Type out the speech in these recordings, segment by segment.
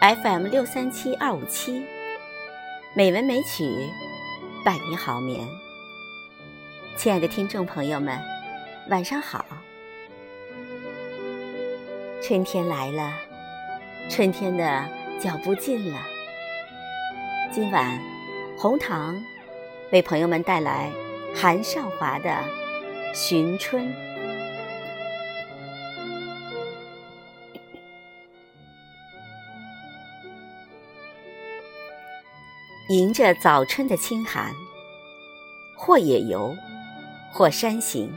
FM 六三七二五七，美文美曲，伴你好眠。亲爱的听众朋友们，晚上好！春天来了，春天的脚步近了。今晚，红糖为朋友们带来韩少华的《寻春》。迎着早春的清寒，或野游，或山行，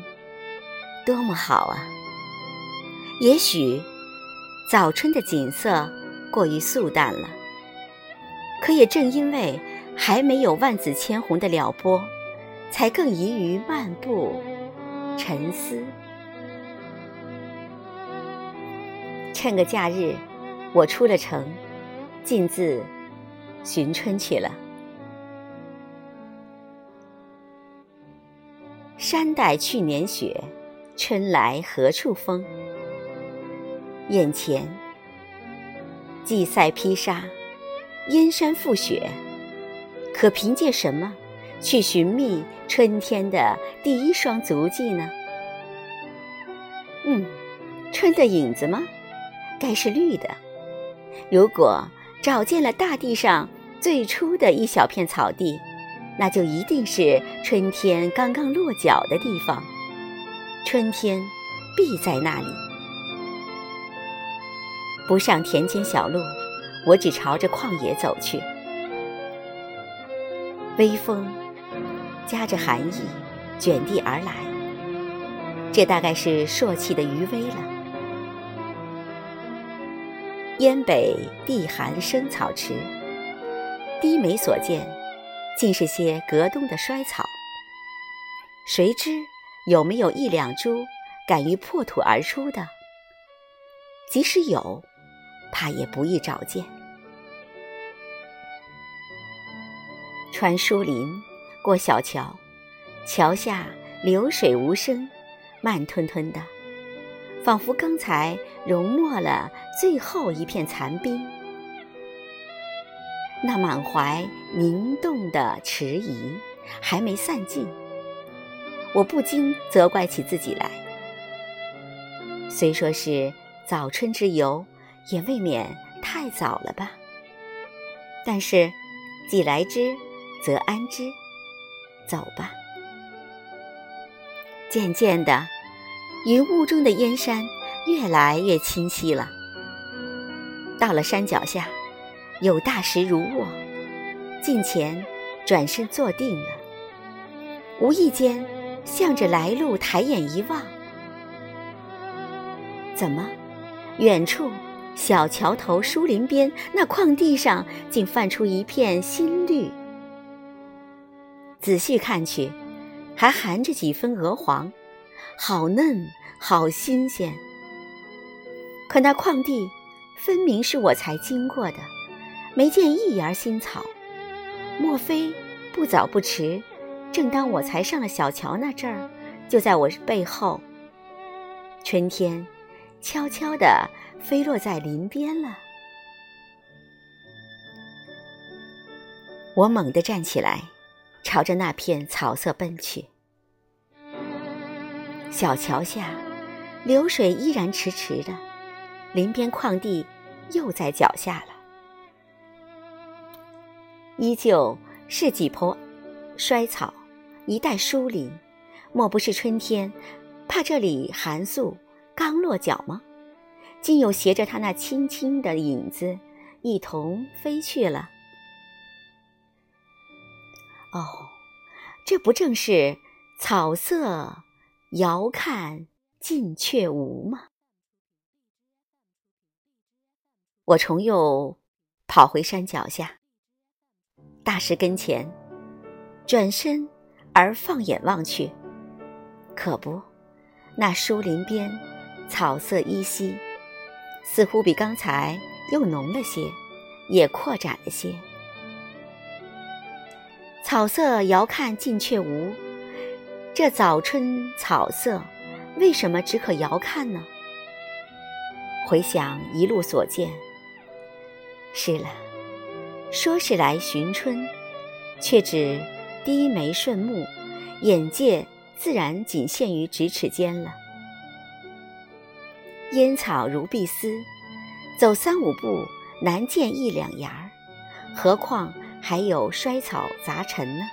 多么好啊！也许早春的景色过于素淡了，可也正因为还没有万紫千红的撩拨，才更宜于漫步、沉思。趁个假日，我出了城，径自寻春去了。山带去年雪，春来何处风？眼前荠塞披沙，燕山覆雪，可凭借什么去寻觅春天的第一双足迹呢？嗯，春的影子吗？该是绿的。如果找见了大地上最初的一小片草地。那就一定是春天刚刚落脚的地方，春天必在那里。不上田间小路，我只朝着旷野走去。微风夹着寒意卷地而来，这大概是朔气的余威了。燕北地寒生草迟，低眉所见。尽是些隔冬的衰草，谁知有没有一两株敢于破土而出的？即使有，怕也不易找见。穿疏林，过小桥，桥下流水无声，慢吞吞的，仿佛刚才融没了最后一片残冰。那满怀凝冻的迟疑还没散尽，我不禁责怪起自己来。虽说是早春之游，也未免太早了吧。但是，既来之，则安之，走吧。渐渐的，云雾中的燕山越来越清晰了。到了山脚下。有大石如卧，近前转身坐定了。无意间向着来路抬眼一望，怎么，远处小桥头、疏林边那旷地上，竟泛出一片新绿。仔细看去，还含着几分鹅黄，好嫩，好新鲜。可那旷地，分明是我才经过的。没见一芽新草，莫非不早不迟？正当我才上了小桥那阵儿，就在我背后，春天悄悄地飞落在林边了。我猛地站起来，朝着那片草色奔去。小桥下，流水依然迟迟的，林边旷地又在脚下了。依旧是几坡衰草，一带疏林，莫不是春天怕这里寒素刚落脚吗？竟又携着他那轻轻的影子一同飞去了。哦，这不正是草色遥看近却无吗？我重又跑回山脚下。大石跟前，转身而放眼望去，可不，那树林边草色依稀，似乎比刚才又浓了些，也扩展了些。草色遥看近却无，这早春草色为什么只可遥看呢？回想一路所见，是了，说是来寻春，却只低眉顺目，眼界自然仅限于咫尺间了。烟草如碧丝，走三五步难见一两芽儿，何况还有衰草杂陈呢？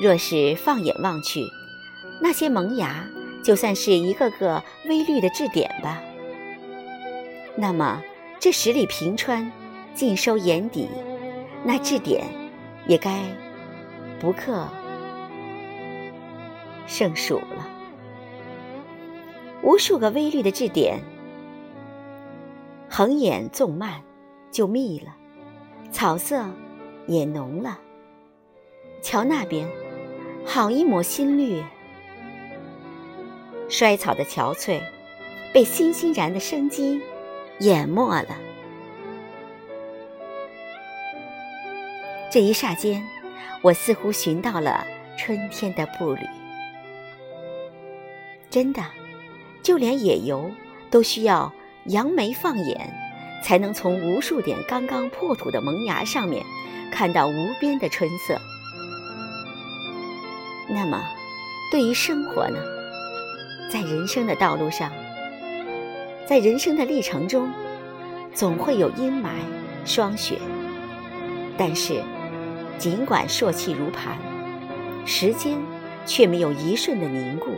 若是放眼望去，那些萌芽就算是一个个微绿的质点吧。那么这十里平川尽收眼底，那质点也该不克胜数了。无数个微绿的质点，横眼纵漫，就密了，草色也浓了。瞧那边，好一抹新绿。衰草的憔悴，被欣欣然的生机淹没了。这一霎间，我似乎寻到了春天的步履。真的。就连野游都需要扬眉放眼，才能从无数点刚刚破土的萌芽上面看到无边的春色。那么，对于生活呢？在人生的道路上，在人生的历程中，总会有阴霾、霜雪。但是，尽管朔气如磐，时间却没有一瞬的凝固。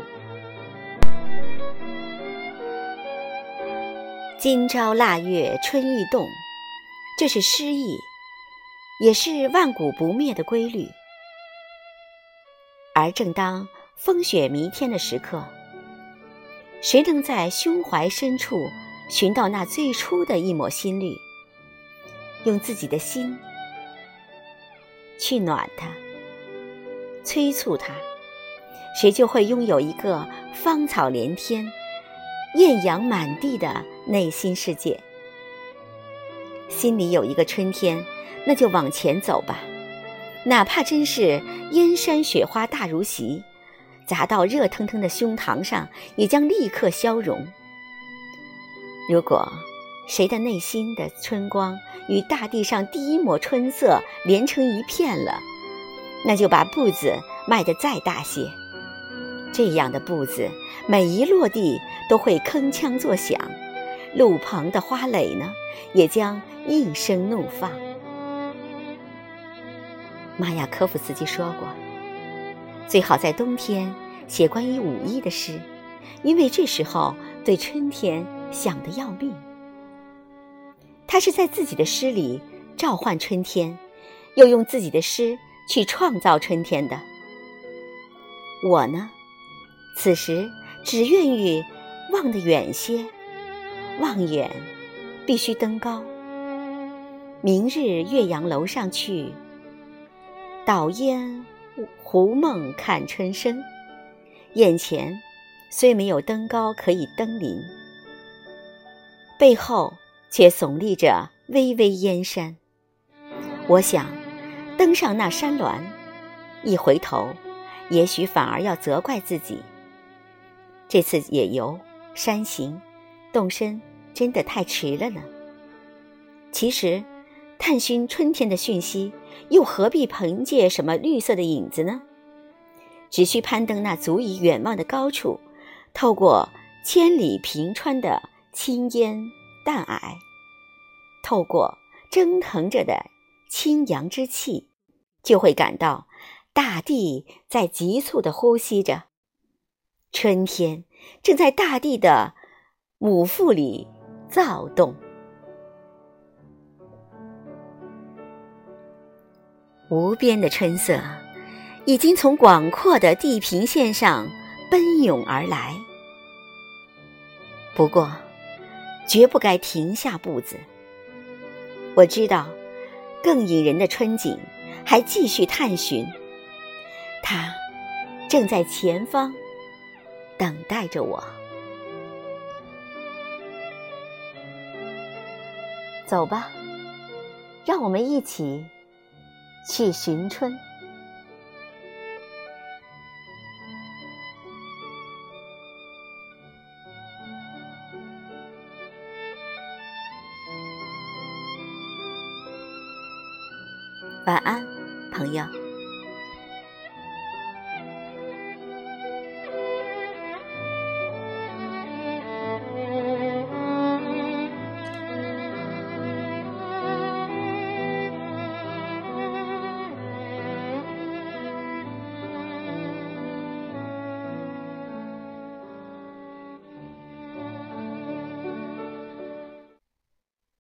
今朝腊月春意动，这是诗意，也是万古不灭的规律。而正当风雪弥天的时刻，谁能在胸怀深处寻到那最初的一抹新绿，用自己的心去暖它、催促它，谁就会拥有一个芳草连天。艳阳满地的内心世界，心里有一个春天，那就往前走吧。哪怕真是燕山雪花大如席，砸到热腾腾的胸膛上，也将立刻消融。如果谁的内心的春光与大地上第一抹春色连成一片了，那就把步子迈得再大些。这样的步子，每一落地都会铿锵作响，路旁的花蕾呢，也将应声怒放。马雅科夫斯基说过，最好在冬天写关于五一的诗，因为这时候对春天想得要命。他是在自己的诗里召唤春天，又用自己的诗去创造春天的。我呢？此时只愿意望得远些，望远必须登高。明日岳阳楼上去，倒烟胡梦看春深。眼前虽没有登高可以登临，背后却耸立着巍巍燕山。我想登上那山峦，一回头，也许反而要责怪自己。这次野游、山行、动身，真的太迟了呢。其实，探寻春天的讯息，又何必凭借什么绿色的影子呢？只需攀登那足以远望的高处，透过千里平川的青烟淡霭，透过蒸腾着的清扬之气，就会感到大地在急促地呼吸着。春天正在大地的母腹里躁动，无边的春色已经从广阔的地平线上奔涌而来。不过，绝不该停下步子。我知道，更引人的春景还继续探寻，它正在前方。等待着我，走吧，让我们一起去寻春。晚安朋友。